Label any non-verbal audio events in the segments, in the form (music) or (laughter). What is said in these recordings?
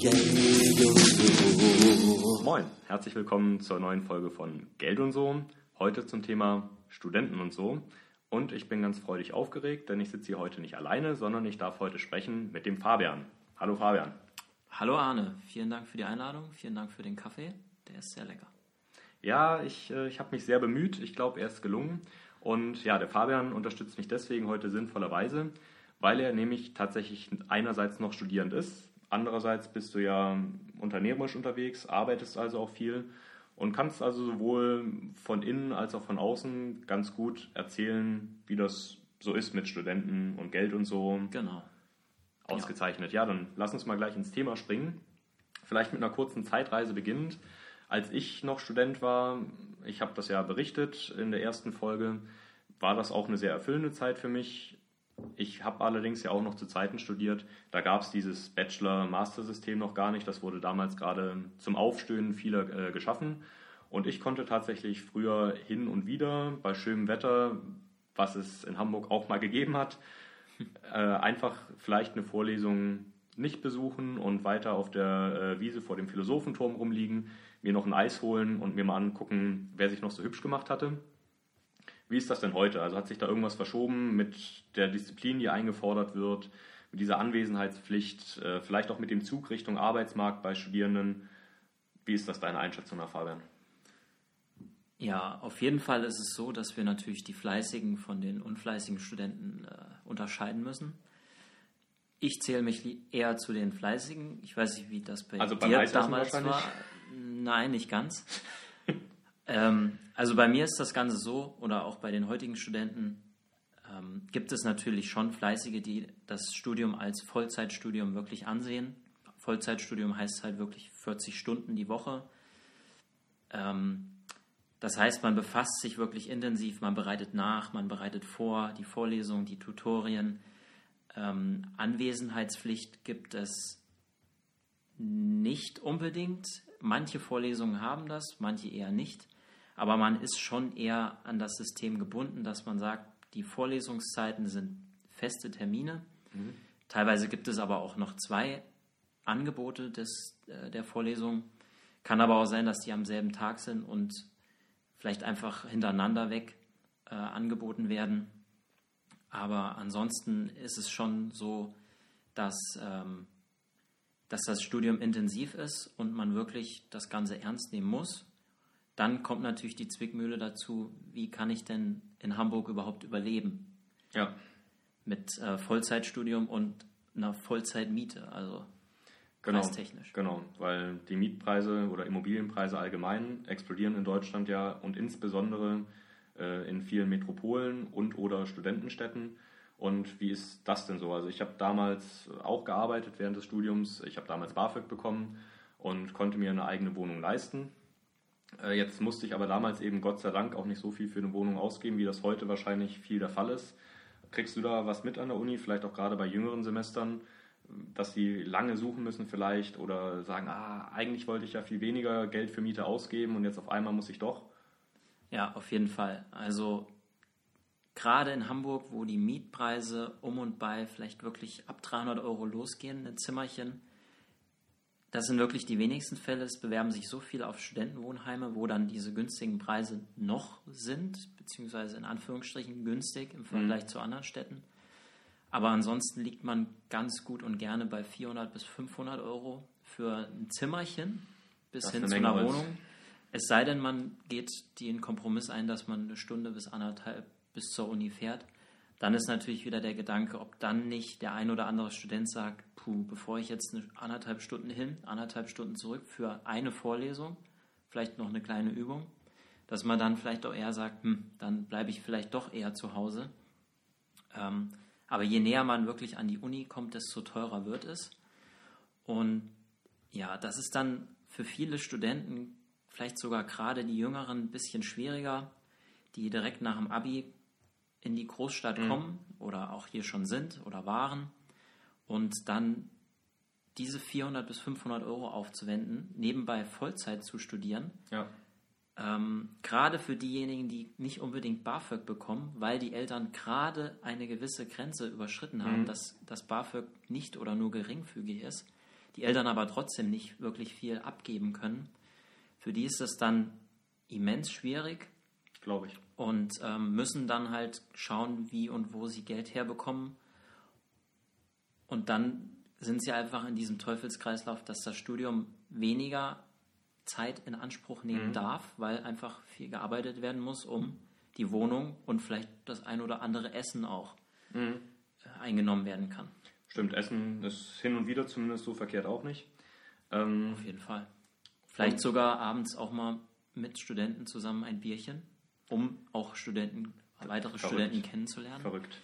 Geld und so. Moin, herzlich willkommen zur neuen Folge von Geld und so. Heute zum Thema Studenten und so. Und ich bin ganz freudig aufgeregt, denn ich sitze hier heute nicht alleine, sondern ich darf heute sprechen mit dem Fabian. Hallo Fabian. Hallo Arne, vielen Dank für die Einladung, vielen Dank für den Kaffee, der ist sehr lecker. Ja, ich, äh, ich habe mich sehr bemüht, ich glaube, er ist gelungen. Und ja, der Fabian unterstützt mich deswegen heute sinnvollerweise, weil er nämlich tatsächlich einerseits noch Studierend ist, andererseits bist du ja unternehmerisch unterwegs, arbeitest also auch viel und kannst also sowohl von innen als auch von außen ganz gut erzählen, wie das so ist mit Studenten und Geld und so. Genau. Ausgezeichnet. Ja, dann lass uns mal gleich ins Thema springen. Vielleicht mit einer kurzen Zeitreise beginnend. Als ich noch Student war, ich habe das ja berichtet in der ersten Folge, war das auch eine sehr erfüllende Zeit für mich. Ich habe allerdings ja auch noch zu Zeiten studiert, da gab es dieses Bachelor-Master-System noch gar nicht. Das wurde damals gerade zum Aufstöhnen vieler äh, geschaffen. Und ich konnte tatsächlich früher hin und wieder bei schönem Wetter, was es in Hamburg auch mal gegeben hat, (laughs) äh, einfach vielleicht eine Vorlesung nicht besuchen und weiter auf der äh, Wiese vor dem Philosophenturm rumliegen, mir noch ein Eis holen und mir mal angucken, wer sich noch so hübsch gemacht hatte. Wie ist das denn heute? Also hat sich da irgendwas verschoben mit der Disziplin, die eingefordert wird, mit dieser Anwesenheitspflicht, äh, vielleicht auch mit dem Zug Richtung Arbeitsmarkt bei Studierenden? Wie ist das deine Einschätzung nach Fabian? Ja, auf jeden Fall ist es so, dass wir natürlich die fleißigen von den unfleißigen Studenten äh, unterscheiden müssen. Ich zähle mich eher zu den fleißigen. Ich weiß nicht, wie das bei also dir damals war. Nein, nicht ganz. Ähm, also bei mir ist das Ganze so, oder auch bei den heutigen Studenten, ähm, gibt es natürlich schon Fleißige, die das Studium als Vollzeitstudium wirklich ansehen. Vollzeitstudium heißt halt wirklich 40 Stunden die Woche. Ähm, das heißt, man befasst sich wirklich intensiv, man bereitet nach, man bereitet vor, die Vorlesungen, die Tutorien. Ähm, Anwesenheitspflicht gibt es nicht unbedingt. Manche Vorlesungen haben das, manche eher nicht. Aber man ist schon eher an das System gebunden, dass man sagt, die Vorlesungszeiten sind feste Termine. Mhm. Teilweise gibt es aber auch noch zwei Angebote des, äh, der Vorlesung. Kann aber auch sein, dass die am selben Tag sind und vielleicht einfach hintereinander weg äh, angeboten werden. Aber ansonsten ist es schon so, dass, ähm, dass das Studium intensiv ist und man wirklich das Ganze ernst nehmen muss. Dann kommt natürlich die Zwickmühle dazu, wie kann ich denn in Hamburg überhaupt überleben? Ja. Mit äh, Vollzeitstudium und einer Vollzeitmiete, also genau, preistechnisch. Genau, weil die Mietpreise oder Immobilienpreise allgemein explodieren in Deutschland ja und insbesondere äh, in vielen Metropolen und oder Studentenstädten. Und wie ist das denn so? Also ich habe damals auch gearbeitet während des Studiums. Ich habe damals BAföG bekommen und konnte mir eine eigene Wohnung leisten. Äh, jetzt musste ich aber damals eben Gott sei Dank auch nicht so viel für eine Wohnung ausgeben, wie das heute wahrscheinlich viel der Fall ist. Kriegst du da was mit an der Uni, vielleicht auch gerade bei jüngeren Semestern, dass sie lange suchen müssen vielleicht oder sagen, ah, eigentlich wollte ich ja viel weniger Geld für Miete ausgeben und jetzt auf einmal muss ich doch? Ja, auf jeden Fall. Also gerade in Hamburg, wo die Mietpreise um und bei vielleicht wirklich ab 300 Euro losgehen, ein Zimmerchen, das sind wirklich die wenigsten Fälle. Es bewerben sich so viele auf Studentenwohnheime, wo dann diese günstigen Preise noch sind, beziehungsweise in Anführungsstrichen günstig im Vergleich mhm. zu anderen Städten. Aber ansonsten liegt man ganz gut und gerne bei 400 bis 500 Euro für ein Zimmerchen bis hin zu einer Wohnung. Es sei denn, man geht den Kompromiss ein, dass man eine Stunde bis anderthalb bis zur Uni fährt. Dann ist natürlich wieder der Gedanke, ob dann nicht der ein oder andere Student sagt, puh, bevor ich jetzt eine anderthalb Stunden hin, anderthalb Stunden zurück für eine Vorlesung, vielleicht noch eine kleine Übung, dass man dann vielleicht auch eher sagt, hm, dann bleibe ich vielleicht doch eher zu Hause. Ähm, aber je näher man wirklich an die Uni kommt, desto teurer wird es. Und ja, das ist dann für viele Studenten, vielleicht sogar gerade die Jüngeren, ein bisschen schwieriger, die direkt nach dem Abi in die Großstadt mhm. kommen oder auch hier schon sind oder waren und dann diese 400 bis 500 Euro aufzuwenden, nebenbei Vollzeit zu studieren. Ja. Ähm, gerade für diejenigen, die nicht unbedingt BAföG bekommen, weil die Eltern gerade eine gewisse Grenze überschritten haben, mhm. dass das BAföG nicht oder nur geringfügig ist, die Eltern aber trotzdem nicht wirklich viel abgeben können. Für die ist es dann immens schwierig Glaube ich. Und ähm, müssen dann halt schauen, wie und wo sie Geld herbekommen. Und dann sind sie einfach in diesem Teufelskreislauf, dass das Studium weniger Zeit in Anspruch nehmen darf, weil einfach viel gearbeitet werden muss, um die Wohnung und vielleicht das ein oder andere Essen auch äh, eingenommen werden kann. Stimmt, Essen ist hin und wieder zumindest so verkehrt auch nicht. Ähm, Auf jeden Fall. Vielleicht sogar abends auch mal mit Studenten zusammen ein Bierchen, um auch Studenten, weitere Verrückt. Studenten kennenzulernen. verrückt.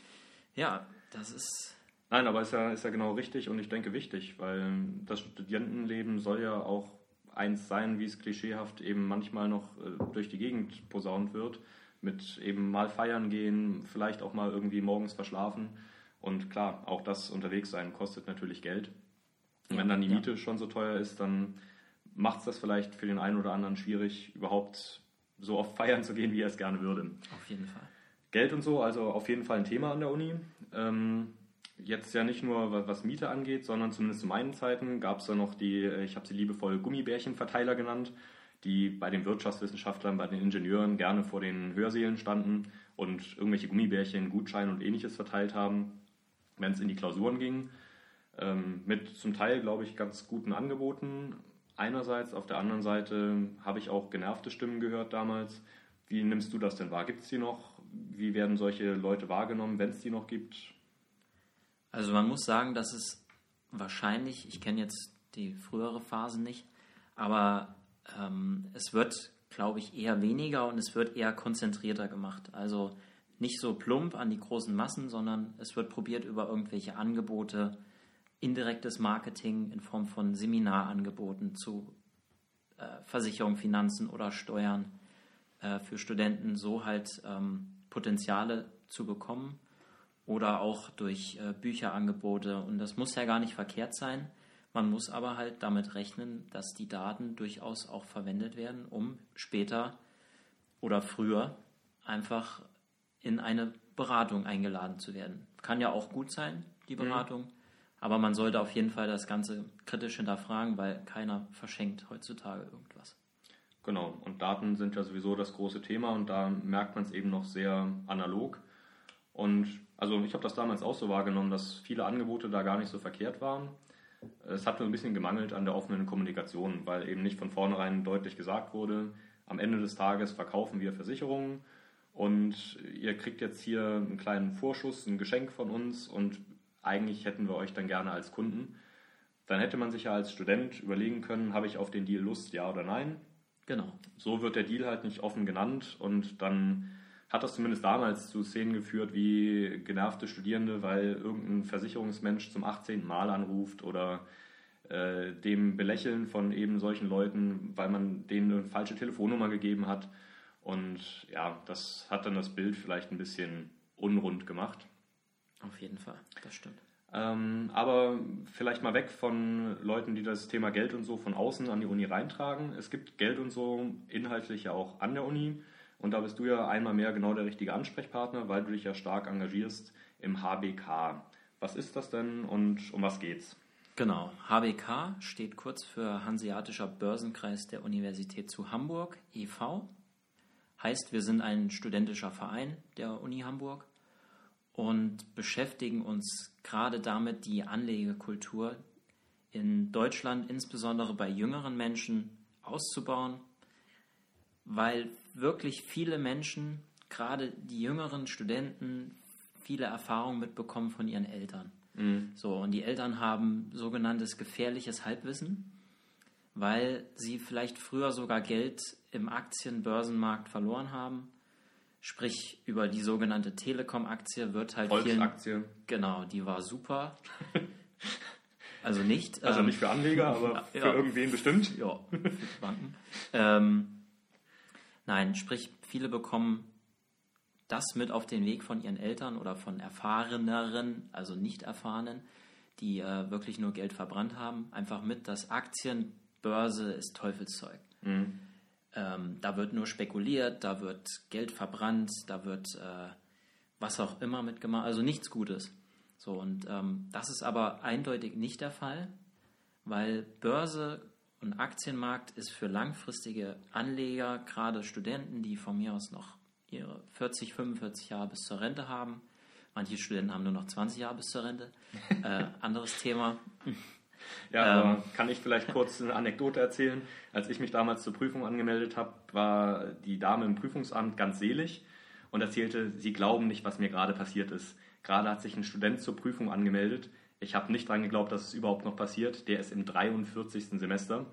Ja, das ist Nein, aber ist ja, ist ja genau richtig und ich denke wichtig, weil das Studentenleben soll ja auch eins sein, wie es klischeehaft eben manchmal noch äh, durch die Gegend posaunt wird, mit eben mal feiern gehen, vielleicht auch mal irgendwie morgens verschlafen und klar, auch das unterwegs sein kostet natürlich Geld. Und wenn dann die Ja. Miete schon so teuer ist, dann macht es das vielleicht für den einen oder anderen schwierig, überhaupt so oft feiern zu gehen, wie er es gerne würde. auf jeden Fall. Geld und so, also auf jeden Fall ein Thema an der Uni. Ähm, jetzt ja nicht nur wa- was Miete angeht, sondern zumindest zu meinen Zeiten gab es da noch die, äh, ich habe sie liebevoll Gummibärchenverteiler genannt, die bei den Wirtschaftswissenschaftlern, bei den Ingenieuren gerne vor den Hörsälen standen und irgendwelche Gummibärchen, Gutscheine und ähnliches verteilt haben, wenn es in die Klausuren ging. Ähm, mit zum Teil, glaube ich, ganz guten Angeboten. Einerseits, auf der anderen Seite habe ich auch genervte Stimmen gehört damals. Wie nimmst du das denn wahr? Gibt es die noch? Wie werden solche Leute wahrgenommen, wenn es die noch gibt? Also man muss sagen, dass es wahrscheinlich, ich kenne jetzt die frühere Phase nicht, aber ähm, es wird, glaube ich, eher weniger und es wird eher konzentrierter gemacht. Also nicht so plump an die großen Massen, sondern es wird probiert über irgendwelche Angebote, indirektes Marketing in Form von Seminarangeboten zu äh, Versicherung, Finanzen oder Steuern äh, für Studenten so halt ähm, Potenziale zu bekommen oder auch durch äh, Bücherangebote. Und das muss ja gar nicht verkehrt sein. Man muss aber halt damit rechnen, dass die Daten durchaus auch verwendet werden, um später oder früher einfach in eine Beratung eingeladen zu werden. Kann ja auch gut sein, die Beratung, aber man sollte auf jeden Fall das Ganze kritisch hinterfragen, weil keiner verschenkt heutzutage irgendwas. Genau, und Daten sind ja sowieso das große Thema und da merkt man es eben noch sehr analog. Und also ich habe das damals auch so wahrgenommen, dass viele Angebote da gar nicht so verkehrt waren. Es hat nur ein bisschen gemangelt an der offenen Kommunikation, weil eben nicht von vornherein deutlich gesagt wurde, am Ende des Tages verkaufen wir Versicherungen und ihr kriegt jetzt hier einen kleinen Vorschuss, ein Geschenk von uns und eigentlich hätten wir euch dann gerne als Kunden. Dann hätte man sich ja als Student überlegen können, habe ich auf den Deal Lust, ja oder nein? Genau. So wird der Deal halt nicht offen genannt und dann hat das zumindest damals zu Szenen geführt wie genervte Studierende, weil irgendein Versicherungsmensch zum 18. Mal anruft oder äh, dem Belächeln von eben solchen Leuten, weil man denen eine falsche Telefonnummer gegeben hat. Und ja, das hat dann das Bild vielleicht ein bisschen unrund gemacht. Auf jeden Fall, das stimmt. Ähm, aber vielleicht mal weg von Leuten, die das Thema Geld und so von außen an die Uni reintragen. Es gibt Geld und so inhaltlich ja auch an der Uni. Und da bist du ja einmal mehr genau der richtige Ansprechpartner, weil du dich ja stark engagierst im HBK. Was ist das denn und um was geht's? Genau, HBK steht kurz für Hanseatischer Börsenkreis der Universität zu Hamburg, e.V. Heißt, wir sind ein studentischer Verein der Uni Hamburg und beschäftigen uns gerade damit, die Anlegekultur in Deutschland, insbesondere bei jüngeren Menschen, auszubauen, weil wirklich viele Menschen, gerade die jüngeren Studenten, viele Erfahrungen mitbekommen von ihren Eltern. So, und die Eltern haben sogenanntes gefährliches Halbwissen, weil sie vielleicht früher sogar Geld im Aktienbörsenmarkt verloren haben. Sprich, über die sogenannte Telekom-Aktie wird halt Volksaktie. Genau, die war super. (laughs) Also nicht. Also ähm, nicht für Anleger, aber (laughs) für ja. irgendwen bestimmt. ja, (laughs) für die Banken. ähm, nein, sprich, viele bekommen das mit auf den Weg von ihren Eltern oder von erfahreneren, also nicht erfahrenen, die äh, wirklich nur Geld verbrannt haben, einfach mit, dass Aktien, Börse ist Teufelszeug. Ähm, da wird nur spekuliert, da wird Geld verbrannt, da wird äh, was auch immer mitgemacht, also nichts Gutes. So, und ähm, das ist aber eindeutig nicht der Fall, weil Börse und Aktienmarkt ist für langfristige Anleger, gerade Studenten, die von mir aus noch ihre 40, 45 Jahre bis zur Rente haben. Manche Studenten haben nur noch 20 Jahre bis zur Rente. Äh, (laughs) anderes Thema. Ja, Ähm. kann ich vielleicht kurz eine Anekdote erzählen? Als ich mich damals zur Prüfung angemeldet habe, war die Dame im Prüfungsamt ganz selig und erzählte, sie glauben nicht, was mir gerade passiert ist. Gerade hat sich ein Student zur Prüfung angemeldet. Ich habe nicht dran geglaubt, dass es überhaupt noch passiert. Der ist im 43. Semester.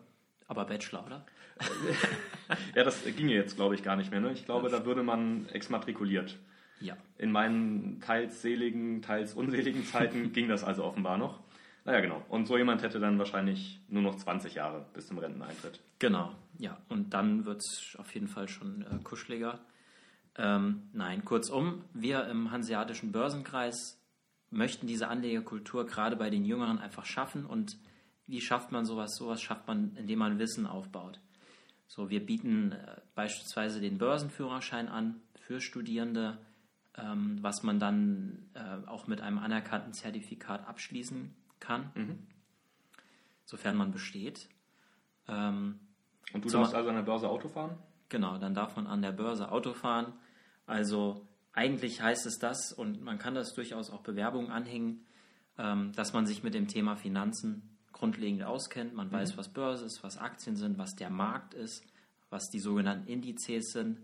Aber Bachelor, oder? (laughs) Ja, das ginge jetzt, glaube ich, gar nicht mehr. Ne? Ich glaube, da würde man exmatrikuliert. Ja. In meinen teils seligen, teils unseligen Zeiten (laughs) ging das also offenbar noch. Naja, genau. Und so jemand hätte dann wahrscheinlich nur noch 20 Jahre bis zum Renteneintritt. Genau, ja. Und dann wird es auf jeden Fall schon äh, kuscheliger. Ähm, nein, kurzum, wir im Hanseatischen Börsenkreis möchten diese Anlegerkultur gerade bei den Jüngeren einfach schaffen. Und wie schafft man sowas? Sowas schafft man, indem man Wissen aufbaut. So, wir bieten äh, beispielsweise den Börsenführerschein an für Studierende, ähm, was man dann äh, auch mit einem anerkannten Zertifikat abschließen kann, sofern man besteht. Ähm, Und du darfst also an der Börse Auto fahren? Genau, dann darf man an der Börse Auto fahren. Also eigentlich heißt es das, und man kann das durchaus auch Bewerbungen anhängen, ähm, dass man sich mit dem Thema Finanzen grundlegend auskennt. Man weiß, was Börse ist, was Aktien sind, was der Markt ist, was die sogenannten Indizes sind.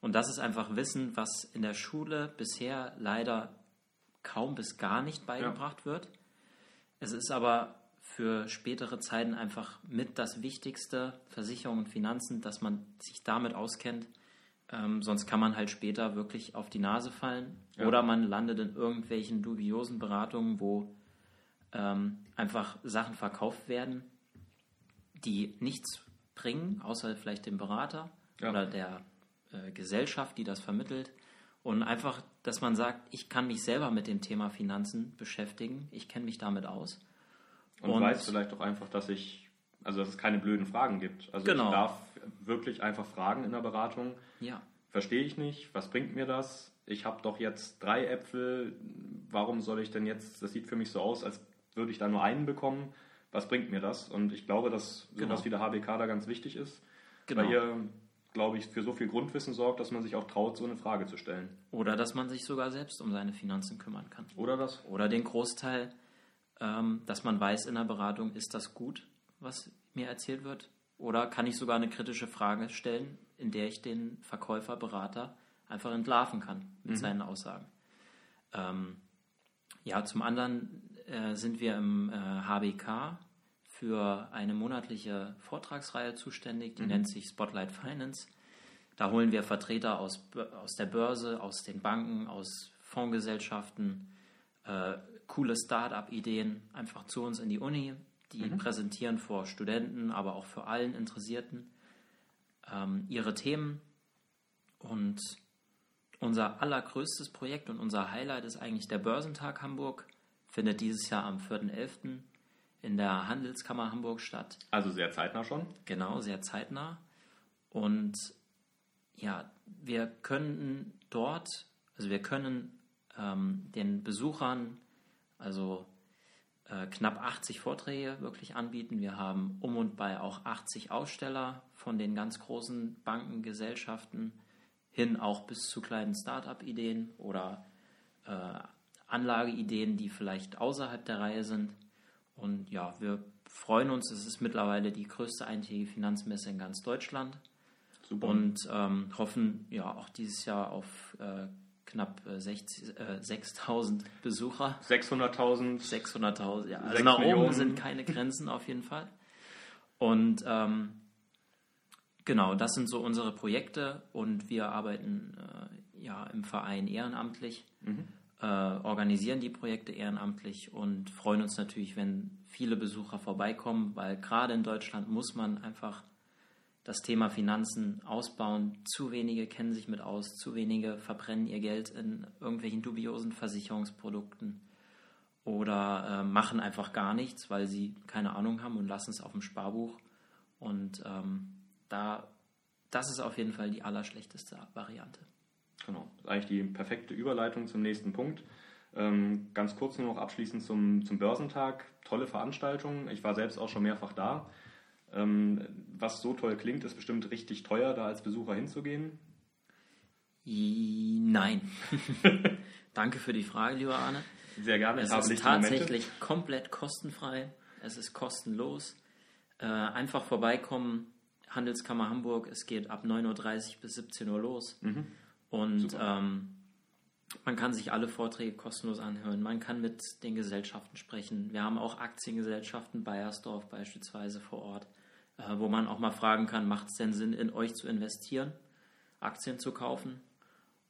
Und das ist einfach Wissen, was in der Schule bisher leider kaum bis gar nicht beigebracht wird. Es ist aber für spätere Zeiten einfach mit das Wichtigste, Versicherung und Finanzen, dass man sich damit auskennt. Ähm, sonst kann man halt später wirklich auf die Nase fallen. Ja. Oder man landet in irgendwelchen dubiosen Beratungen, wo ähm, einfach Sachen verkauft werden, die nichts bringen, außer vielleicht dem Berater Ja. oder der äh, Gesellschaft, die das vermittelt. Und einfach, dass man sagt, ich kann mich selber mit dem Thema Finanzen beschäftigen, ich kenne mich damit aus. Und, Und- weiß vielleicht auch einfach, dass ich, also dass es keine blöden Fragen gibt. Also Genau. ich darf wirklich einfach fragen in der Beratung. Ja, Verstehe ich nicht, was bringt mir das? Ich habe doch jetzt drei Äpfel, warum soll ich denn jetzt, das sieht für mich so aus, als würde ich da nur einen bekommen. Was bringt mir das? Und ich glaube, dass sowas Genau. wie der HBK da ganz wichtig ist, genau. weil ihr, glaube ich, für so viel Grundwissen sorgt, dass man sich auch traut, so eine Frage zu stellen. Oder dass man sich sogar selbst um seine Finanzen kümmern kann. Oder das? Oder den Großteil, ähm, dass man weiß in der Beratung, ist das gut, was mir erzählt wird? Oder kann ich sogar eine kritische Frage stellen, in der ich den Verkäufer, Berater einfach entlarven kann mit seinen Aussagen? Ähm, ja, zum anderen äh, sind wir im äh, HBK für eine monatliche Vortragsreihe zuständig, die nennt sich Spotlight Finance. Da holen wir Vertreter aus, aus der Börse, aus den Banken, aus Fondsgesellschaften, äh, coole Start-up-Ideen einfach zu uns in die Uni. Die präsentieren vor Studenten, aber auch für allen Interessierten ähm, ihre Themen. Und unser allergrößtes Projekt und unser Highlight ist eigentlich der Börsentag Hamburg. Findet dieses Jahr am 4.11. in der Handelskammer Hamburg statt. Also sehr zeitnah schon. Genau, sehr zeitnah. Und ja, wir können dort, also wir können ähm, den Besuchern also äh, knapp 80 Vorträge wirklich anbieten. Wir haben um und bei auch 80 Aussteller von den ganz großen Banken, Gesellschaften hin auch bis zu kleinen Start-up-Ideen oder äh, Anlageideen, die vielleicht außerhalb der Reihe sind. Und ja, wir freuen uns. Es ist mittlerweile die größte eintägige Finanzmesse in ganz Deutschland Super. und ähm, hoffen ja auch dieses Jahr auf äh, knapp äh, 60, äh, 6.000 Besucher. 600.000. 600.000, ja. Also nach oben Millionen. sind keine Grenzen auf jeden Fall. Und ähm, genau, das sind so unsere Projekte und wir arbeiten äh, ja im Verein ehrenamtlich, äh, organisieren die Projekte ehrenamtlich und freuen uns natürlich, wenn viele Besucher vorbeikommen, weil gerade in Deutschland muss man einfach das Thema Finanzen ausbauen. Zu wenige kennen sich mit aus, zu wenige verbrennen ihr Geld in irgendwelchen dubiosen Versicherungsprodukten oder äh, machen einfach gar nichts, weil sie keine Ahnung haben und lassen es auf dem Sparbuch. Und ähm, da, das ist auf jeden Fall die allerschlechteste Variante. Genau, das ist eigentlich die perfekte Überleitung zum nächsten Punkt. Ähm, ganz kurz nur noch abschließend zum, zum Börsentag. Tolle Veranstaltung. Ich war selbst auch schon mehrfach da. Ähm, was so toll klingt, ist bestimmt richtig teuer, da als Besucher hinzugehen. Nein. (laughs) Danke für die Frage, lieber Arne. Sehr gerne. Es ist tatsächlich komplett kostenfrei. Es ist kostenlos. Äh, einfach vorbeikommen. Handelskammer Hamburg. Es geht ab 9.30 Uhr bis 17 Uhr los. Mhm. Und ähm, man kann sich alle Vorträge kostenlos anhören. Man kann mit den Gesellschaften sprechen. Wir haben auch Aktiengesellschaften, Bayersdorf beispielsweise vor Ort, äh, wo man auch mal fragen kann, macht es denn Sinn, in euch zu investieren, Aktien zu kaufen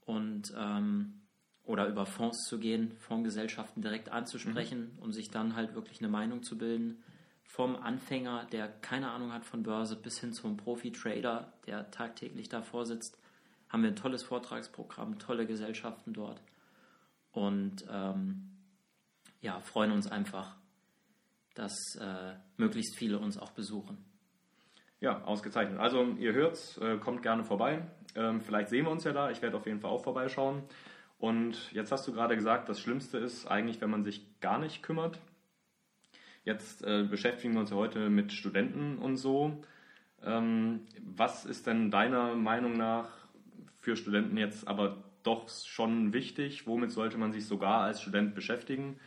und ähm, oder über Fonds zu gehen, Fondsgesellschaften direkt anzusprechen, mhm. um sich dann halt wirklich eine Meinung zu bilden. Vom Anfänger, der keine Ahnung hat von Börse, bis hin zum Profi-Trader, der tagtäglich davor sitzt, haben wir ein tolles Vortragsprogramm, tolle Gesellschaften dort und ähm, ja, freuen uns einfach, dass äh, möglichst viele uns auch besuchen. Ja, ausgezeichnet. Also ihr hört's, äh, kommt gerne vorbei. Ähm, vielleicht sehen wir uns ja da. Ich werde auf jeden Fall auch vorbeischauen. Und jetzt hast du gerade gesagt, das Schlimmste ist eigentlich, wenn man sich gar nicht kümmert. Jetzt äh, beschäftigen wir uns ja heute mit Studenten und so. Ähm, was ist denn deiner Meinung nach für Studenten jetzt aber doch schon wichtig? Womit sollte man sich sogar als Student beschäftigen?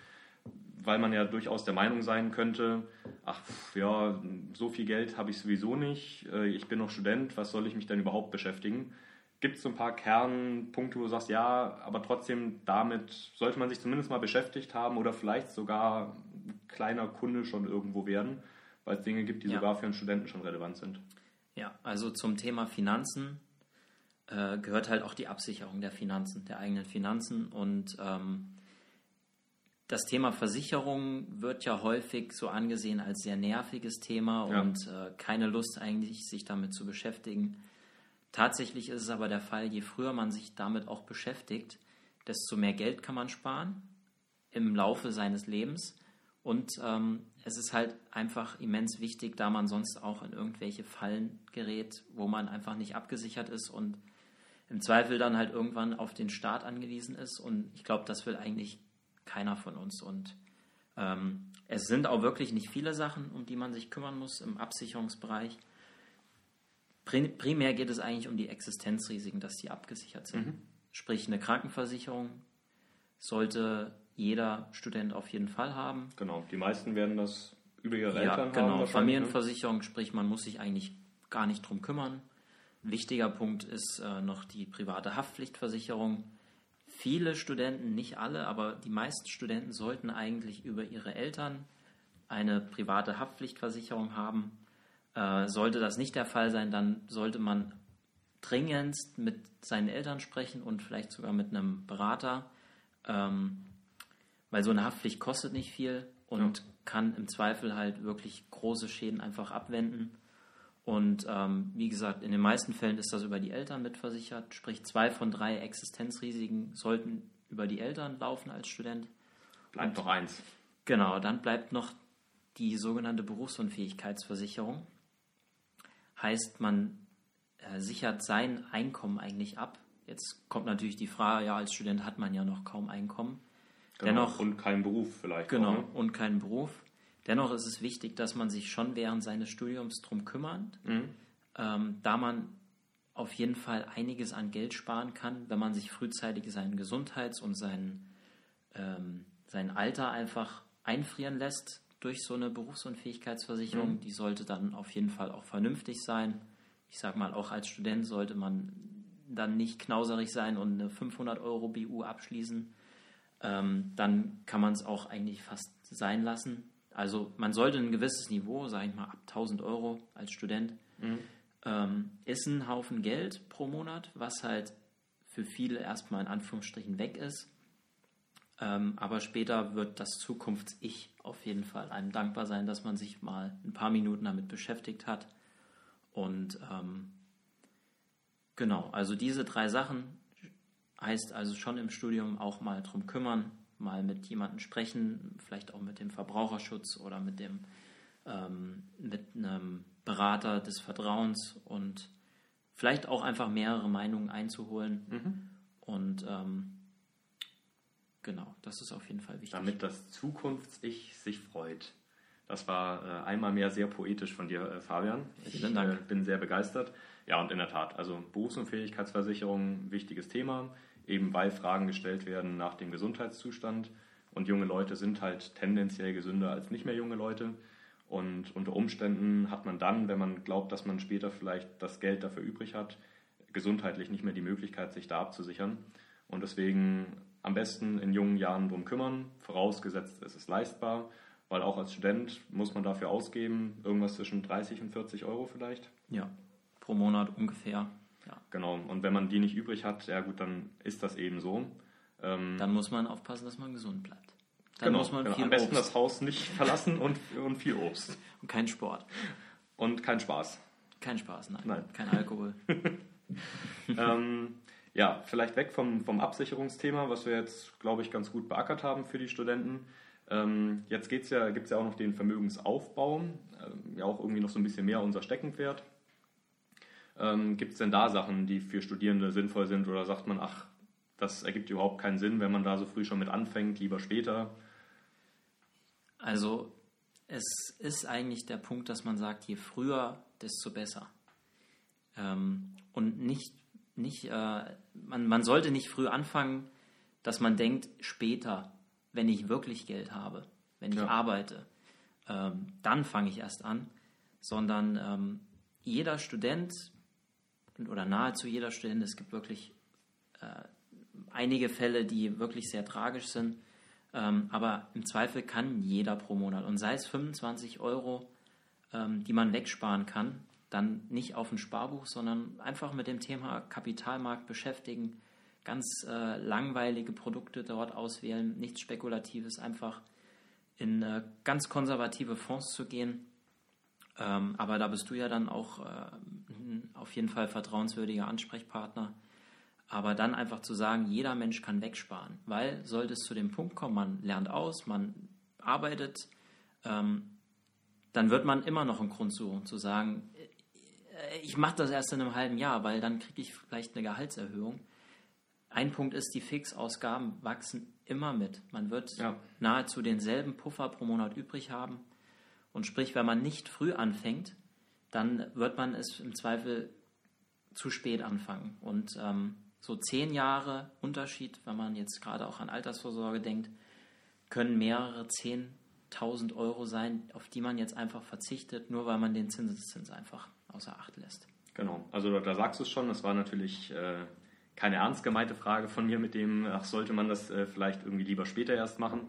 Weil man ja durchaus der Meinung sein könnte, ach ja, so viel Geld habe ich sowieso nicht, äh, ich bin noch Student, was soll ich mich denn überhaupt beschäftigen? Gibt es so ein paar Kernpunkte, wo du sagst, ja, aber trotzdem damit sollte man sich zumindest mal beschäftigt haben oder vielleicht sogar ein kleiner Kunde schon irgendwo werden, weil es Dinge gibt, die ja. sogar für einen Studenten schon relevant sind? Ja, also zum Thema Finanzen äh, gehört halt auch die Absicherung der Finanzen, der eigenen Finanzen und ähm, das Thema Versicherung wird ja häufig so angesehen als sehr nerviges Thema ja. und äh, keine Lust eigentlich, sich damit zu beschäftigen. Tatsächlich ist es aber der Fall, je früher man sich damit auch beschäftigt, desto mehr Geld kann man sparen im Laufe seines Lebens. Und ähm, es ist halt einfach immens wichtig, da man sonst auch in irgendwelche Fallen gerät, wo man einfach nicht abgesichert ist und im Zweifel dann halt irgendwann auf den Staat angewiesen ist. Und ich glaube, das will eigentlich keiner von uns. Und ähm, es sind auch wirklich nicht viele Sachen, um die man sich kümmern muss im Absicherungsbereich primär geht es eigentlich um die Existenzrisiken, dass die abgesichert sind. Mhm. Sprich, eine Krankenversicherung sollte jeder Student auf jeden Fall haben. Genau, die meisten werden das über ihre ja, Eltern genau. haben. Genau, Familienversicherung, sprich, man muss sich eigentlich gar nicht drum kümmern. Wichtiger Punkt ist äh, noch die private Haftpflichtversicherung. Viele Studenten, nicht alle, aber die meisten Studenten sollten eigentlich über ihre Eltern eine private Haftpflichtversicherung haben äh, sollte das nicht der Fall sein, dann sollte man dringendst mit seinen Eltern sprechen und vielleicht sogar mit einem Berater, ähm, weil so eine Haftpflicht kostet nicht viel und ja. kann im Zweifel halt wirklich große Schäden einfach abwenden. Und ähm, wie gesagt, in den meisten Fällen ist das über die Eltern mitversichert, sprich zwei von drei Existenzrisiken sollten über die Eltern laufen als Student. Bleibt noch eins. Genau, dann bleibt noch die sogenannte Berufsunfähigkeitsversicherung. Heißt, man äh, sichert sein Einkommen eigentlich ab. Jetzt kommt natürlich die Frage, ja, als Student hat man ja noch kaum Einkommen. Genau, Dennoch, und keinen Beruf vielleicht. Genau, auch, ne? und keinen Beruf. Dennoch ist es wichtig, dass man sich schon während seines Studiums darum kümmert, mhm. ähm, da man auf jeden Fall einiges an Geld sparen kann, wenn man sich frühzeitig seinen Gesundheits- und sein, ähm, sein Alter einfach einfrieren lässt durch so eine Berufsunfähigkeitsversicherung. Mhm. Die sollte dann auf jeden Fall auch vernünftig sein. Ich sage mal, auch als Student sollte man dann nicht knauserig sein und eine 500 Euro BU abschließen. Ähm, dann kann man es auch eigentlich fast sein lassen. Also man sollte ein gewisses Niveau, sage ich mal, ab 1000 Euro als Student, mhm. ähm, ist ein Haufen Geld pro Monat, was halt für viele erstmal in Anführungsstrichen weg ist. Ähm, aber später wird das Zukunfts-Ich auf jeden Fall einem dankbar sein, dass man sich mal ein paar Minuten damit beschäftigt hat. Und ähm, genau, also diese drei Sachen heißt also schon im Studium auch mal drum kümmern, mal mit jemandem sprechen, vielleicht auch mit dem Verbraucherschutz oder mit dem ähm, mit einem Berater des Vertrauens und vielleicht auch einfach mehrere Meinungen einzuholen. Mhm. Und ähm, Genau, das ist auf jeden Fall wichtig. Damit das Zukunfts-Ich sich freut. Das war äh, einmal mehr sehr poetisch von dir, äh, Fabian. Ich. Äh, bin sehr begeistert. Ja, und in der Tat, also Berufsunfähigkeitsversicherung, wichtiges Thema, eben weil Fragen gestellt werden nach dem Gesundheitszustand. Und junge Leute sind halt tendenziell gesünder als nicht mehr junge Leute. Und unter Umständen hat man dann, wenn man glaubt, dass man später vielleicht das Geld dafür übrig hat, gesundheitlich nicht mehr die Möglichkeit, sich da abzusichern. Und deswegen am besten in jungen Jahren drum kümmern, vorausgesetzt es ist leistbar, weil auch als Student muss man dafür ausgeben, irgendwas zwischen 30 und 40 Euro vielleicht. Ja, pro Monat ungefähr. Ja. Genau, und wenn man die nicht übrig hat, ja gut, dann ist das eben so. Ähm, Dann muss man aufpassen, dass man gesund bleibt. Dann genau, muss man genau. viel am besten Obst das Haus nicht (laughs) verlassen und, und viel Obst. (laughs) und kein Sport. Und kein Spaß. Kein Spaß, nein. Nein. Kein Alkohol. (laughs) ähm, ja, vielleicht weg vom, vom Absicherungsthema, was wir jetzt, glaube ich, ganz gut beackert haben für die Studenten. Ähm, jetzt geht's ja, gibt es ja auch noch den Vermögensaufbau, ähm, ja auch irgendwie noch so ein bisschen mehr unser Steckenpferd. Ähm, gibt es denn da Sachen, die für Studierende sinnvoll sind oder sagt man, ach, das ergibt überhaupt keinen Sinn, wenn man da so früh schon mit anfängt, lieber später? Also es ist eigentlich der Punkt, dass man sagt, je früher, desto besser. Ähm, und nicht, nicht äh, man, man sollte nicht früh anfangen, dass man denkt, später, wenn ich wirklich Geld habe, wenn ich Ja. arbeite, ähm, dann fange ich erst an, sondern ähm, jeder Student oder nahezu jeder Student, es gibt wirklich äh, einige Fälle, die wirklich sehr tragisch sind, ähm, aber im Zweifel kann jeder pro Monat. Und sei es 25 Euro, ähm, die man wegsparen kann, dann nicht auf ein Sparbuch, sondern einfach mit dem Thema Kapitalmarkt beschäftigen, ganz äh, langweilige Produkte dort auswählen, nichts Spekulatives, einfach in äh, ganz konservative Fonds zu gehen. Ähm, aber da bist du ja dann auch äh, ein auf jeden Fall vertrauenswürdiger Ansprechpartner. Aber dann einfach zu sagen, jeder Mensch kann wegsparen, weil sollte es zu dem Punkt kommen, man lernt aus, man arbeitet, ähm, dann wird man immer noch einen Grund suchen, zu sagen, äh, ich mache das erst in einem halben Jahr, weil dann kriege ich vielleicht eine Gehaltserhöhung. Ein Punkt ist, die Fixausgaben wachsen immer mit. Man wird Ja. nahezu denselben Puffer pro Monat übrig haben. Und sprich, wenn man nicht früh anfängt, dann wird man es im Zweifel zu spät anfangen. Und ähm, so zehn Jahre Unterschied, wenn man jetzt gerade auch an Altersvorsorge denkt, können mehrere zehntausend Euro sein, auf die man jetzt einfach verzichtet, nur weil man den Zinseszins einfach außer Acht lässt. Genau, also da, sagst du es schon, das war natürlich äh, keine ernst gemeinte Frage von mir mit dem, ach, sollte man das äh, vielleicht irgendwie lieber später erst machen?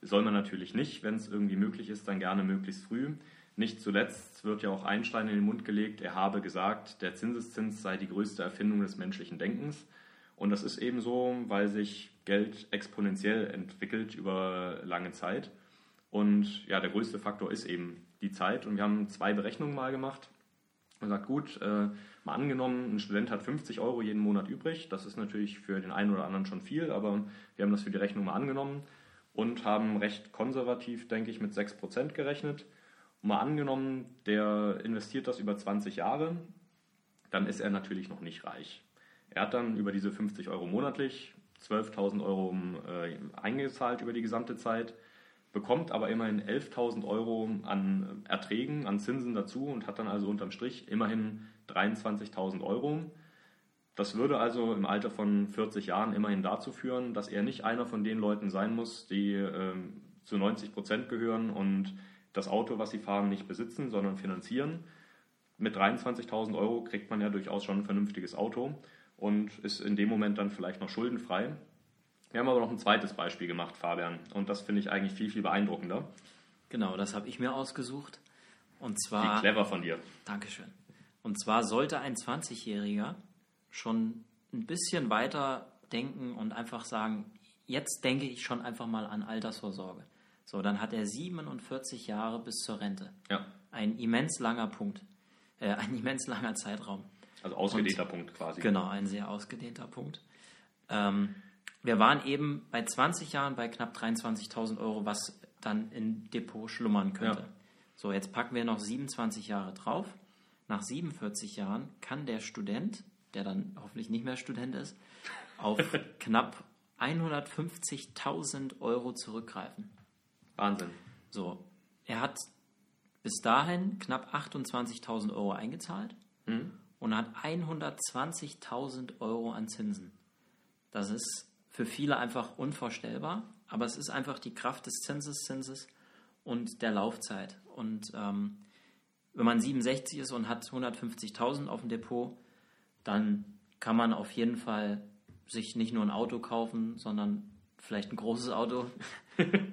Soll man natürlich nicht, wenn es irgendwie möglich ist, dann gerne möglichst früh. Nicht zuletzt wird ja auch Einstein in den Mund gelegt, er habe gesagt, der Zinseszins sei die größte Erfindung des menschlichen Denkens. Und das ist eben so, weil sich Geld exponentiell entwickelt über lange Zeit. Und ja, der größte Faktor ist eben die Zeit. Und wir haben zwei Berechnungen mal gemacht. Man sagt, gut, äh, mal angenommen, ein Student hat 50 Euro jeden Monat übrig. Das ist natürlich für den einen oder anderen schon viel, aber wir haben das für die Rechnung mal angenommen und haben recht konservativ, denke ich, mit 6% gerechnet. Mal angenommen, der investiert das über 20 Jahre, dann ist er natürlich noch nicht reich. Er hat dann über diese 50 Euro monatlich 12.000 Euro äh, eingezahlt über die gesamte Zeit, bekommt aber immerhin 11.000 Euro an Erträgen, an Zinsen dazu und hat dann also unterm Strich immerhin 23.000 Euro. Das würde also im Alter von 40 Jahren immerhin dazu führen, dass er nicht einer von den Leuten sein muss, die ähm, zu 90 Prozent gehören und das Auto, was sie fahren, nicht besitzen, sondern finanzieren. Mit 23.000 Euro kriegt man ja durchaus schon ein vernünftiges Auto und ist in dem Moment dann vielleicht noch schuldenfrei. Wir haben aber noch ein zweites Beispiel gemacht, Fabian, und das finde ich eigentlich viel, viel beeindruckender. Genau, das habe ich mir ausgesucht. Und Wie zwar. clever von dir. Dankeschön. Und zwar sollte ein 20-Jähriger schon ein bisschen weiter denken und einfach sagen, jetzt denke ich schon einfach mal an Altersvorsorge. So, dann hat er 47 Jahre bis zur Rente. Ja, Ein immens langer Punkt, äh, ein (laughs) immens langer Zeitraum. also ausgedehnter Punkt quasi. Genau, ein sehr ausgedehnter Punkt. Ähm, wir waren eben bei 20 Jahren bei knapp 23.000 Euro, was dann im Depot schlummern könnte. Ja. So, jetzt packen wir noch 27 Jahre drauf. Nach 47 Jahren kann der Student, der dann hoffentlich nicht mehr Student ist, auf (laughs) knapp 150.000 Euro zurückgreifen. Wahnsinn. So, er hat bis dahin knapp 28.000 Euro eingezahlt Mhm. und hat 120.000 Euro an Zinsen. Das ist für viele einfach unvorstellbar, aber es ist einfach die Kraft des Zinseszinses und der Laufzeit. Und ähm, wenn man 67 ist und hat 150.000 auf dem Depot, dann kann man auf jeden Fall sich nicht nur ein Auto kaufen, sondern vielleicht ein großes Auto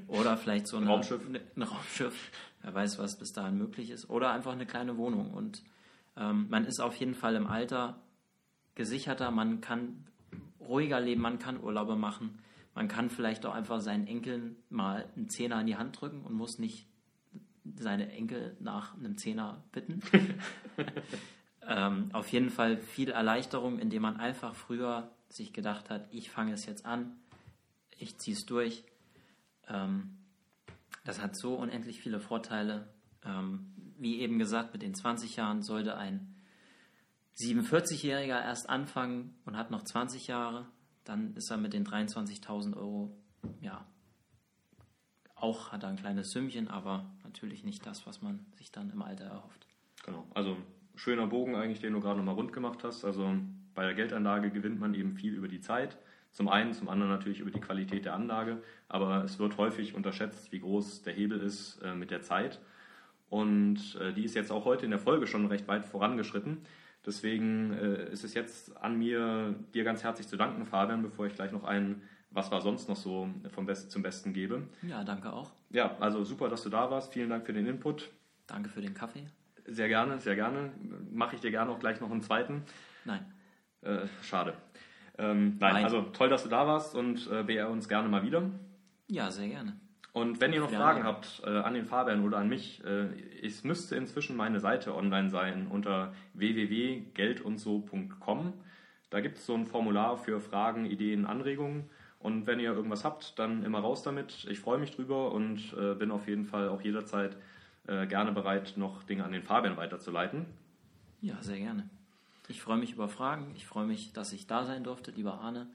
oder vielleicht so eine, Raumschiff. eine- ein Raumschiff. Wer weiß, was bis dahin möglich ist. Oder einfach eine kleine Wohnung. Und ähm, man ist auf jeden Fall im Alter gesicherter, man kann ruhiger leben, man kann Urlaube machen, man kann vielleicht auch einfach seinen Enkeln mal einen Zehner in die Hand drücken und muss nicht seine Enkel nach einem Zehner bitten. (laughs) ähm, auf jeden Fall viel Erleichterung, indem man einfach früher sich gedacht hat, ich fange es jetzt an, ich ziehe es durch. Ähm, das hat so unendlich viele Vorteile. Ähm, wie eben gesagt, mit den 20 Jahren sollte ein 47-Jähriger erst anfangen und hat noch 20 Jahre, dann ist er mit den 23.000 Euro, ja, auch hat er ein kleines Sümmchen, aber natürlich nicht das, was man sich dann im Alter erhofft. Genau. Also schöner Bogen eigentlich, den du gerade nochmal rund gemacht hast. Also bei der Geldanlage gewinnt man eben viel über die Zeit. Zum einen, zum anderen natürlich über die Qualität der Anlage, aber es wird häufig unterschätzt, wie groß der Hebel ist äh, mit der Zeit. Und äh, die ist jetzt auch heute in der Folge schon recht weit vorangeschritten. Deswegen äh, ist es jetzt an mir, dir ganz herzlich zu danken, Fabian, bevor ich gleich noch ein Was war sonst noch so vom Best zum Besten gebe. Ja, danke auch. Ja, also super, dass du da warst. Vielen Dank für den Input. Danke für den Kaffee. Sehr gerne, sehr gerne. Mache ich dir gerne auch gleich noch einen zweiten. Nein, Äh, schade. Ähm, nein, Nein. also toll, dass du da warst und äh, beehr uns gerne mal wieder. ja, sehr gerne. Und wenn ihr noch Ja. Fragen habt äh, an den Fabian oder an mich, äh, es müsste inzwischen meine Seite online sein unter www.geldundso.com. Da gibt es so ein Formular für Fragen, Ideen, Anregungen. Und wenn ihr irgendwas habt, dann immer raus damit. Ich freue mich drüber und äh, bin auf jeden Fall auch jederzeit äh, gerne bereit, noch Dinge an den Fabian weiterzuleiten. Ja, sehr gerne. Ich freue mich über Fragen. Ich freue mich, dass ich da sein durfte, lieber Arne.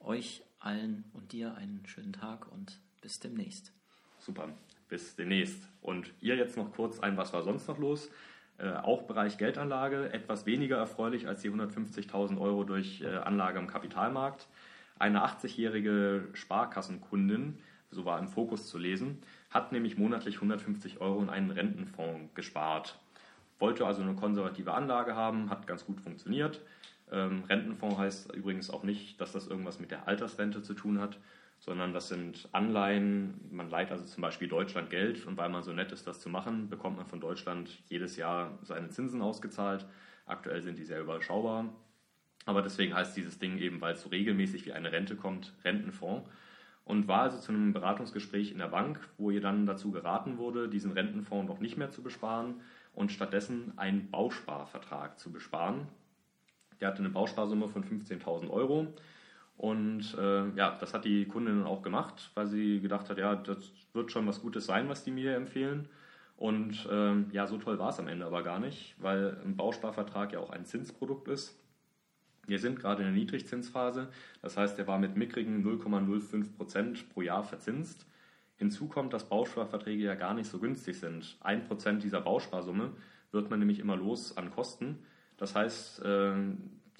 Euch allen und dir einen schönen Tag und bis demnächst. Super, bis demnächst. Und ihr jetzt noch kurz ein, was war sonst noch los? Äh, auch Bereich Geldanlage, etwas weniger erfreulich als die 150.000 Euro durch äh, Anlage am Kapitalmarkt. Eine 80-jährige Sparkassenkundin, so war im Fokus zu lesen, hat nämlich monatlich 150 Euro in einen Rentenfonds gespart. Wollte also eine konservative Anlage haben, hat ganz gut funktioniert. Ähm, Rentenfonds heißt übrigens auch nicht, dass das irgendwas mit der Altersrente zu tun hat, sondern das sind Anleihen. Man leiht also zum Beispiel Deutschland Geld und weil man so nett ist, das zu machen, bekommt man von Deutschland jedes Jahr seine Zinsen ausgezahlt. Aktuell sind die sehr überschaubar. Aber deswegen heißt dieses Ding eben, weil es so regelmäßig wie eine Rente kommt, Rentenfonds. Und war also zu einem Beratungsgespräch in der Bank, wo ihr dann dazu geraten wurde, diesen Rentenfonds noch nicht mehr zu besparen und stattdessen einen Bausparvertrag zu besparen. Der hatte eine Bausparsumme von 15.000 Euro. Und äh, ja, das hat die Kundin auch gemacht, weil sie gedacht hat, ja, das wird schon was Gutes sein, was die mir empfehlen. Und ähm, ja, so toll war es am Ende aber gar nicht, weil ein Bausparvertrag ja auch ein Zinsprodukt ist. Wir sind gerade in der Niedrigzinsphase, das heißt, der war mit mickrigen 0,05 Prozent pro Jahr verzinst. Hinzu kommt, dass Bausparverträge ja gar nicht so günstig sind. Ein Prozent dieser Bausparsumme wird man nämlich immer los an Kosten. Das heißt, äh,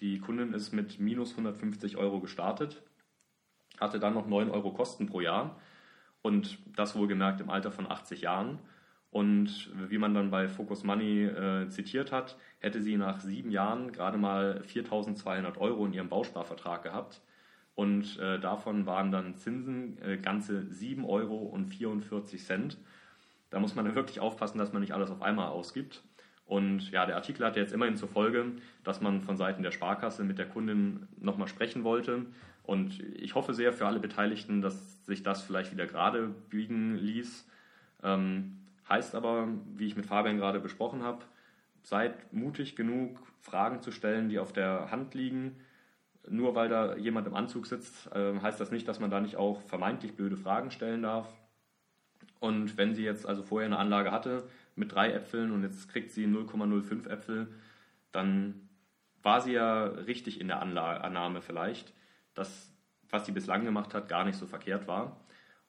die Kundin ist mit minus 150 Euro gestartet, hatte dann noch 9 Euro Kosten pro Jahr und das wohlgemerkt im Alter von 80 Jahren. Und wie man dann bei Focus Money äh, zitiert hat, hätte sie nach sieben Jahren gerade mal 4.200 Euro in ihrem Bausparvertrag gehabt. Und äh, davon waren dann Zinsen äh, ganze 7 Euro und 44 Cent. Da muss man wirklich aufpassen, dass man nicht alles auf einmal ausgibt. Und ja, der Artikel hatte jetzt immerhin zur Folge, dass man von Seiten der Sparkasse mit der Kundin nochmal sprechen wollte. Und ich hoffe sehr für alle Beteiligten, dass sich das vielleicht wieder gerade biegen ließ. Ähm, heißt aber, wie ich mit Fabian gerade besprochen habe, seid mutig genug, Fragen zu stellen, die auf der Hand liegen. Nur weil da jemand im Anzug sitzt, äh, heißt das nicht, dass man da nicht auch vermeintlich blöde Fragen stellen darf. Und wenn sie jetzt also vorher eine Anlage hatte mit drei Äpfeln und jetzt kriegt sie 0,05 Äpfel, dann war sie ja richtig in der Annahme vielleicht, dass was sie bislang gemacht hat, gar nicht so verkehrt war.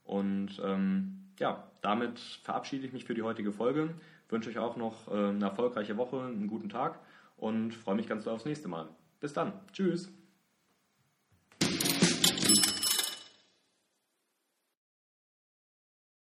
Und ähm, ja, damit verabschiede ich mich für die heutige Folge. Wünsche euch auch noch äh, eine erfolgreiche Woche, einen guten Tag und freue mich ganz doll aufs nächste Mal. Bis dann. Tschüss.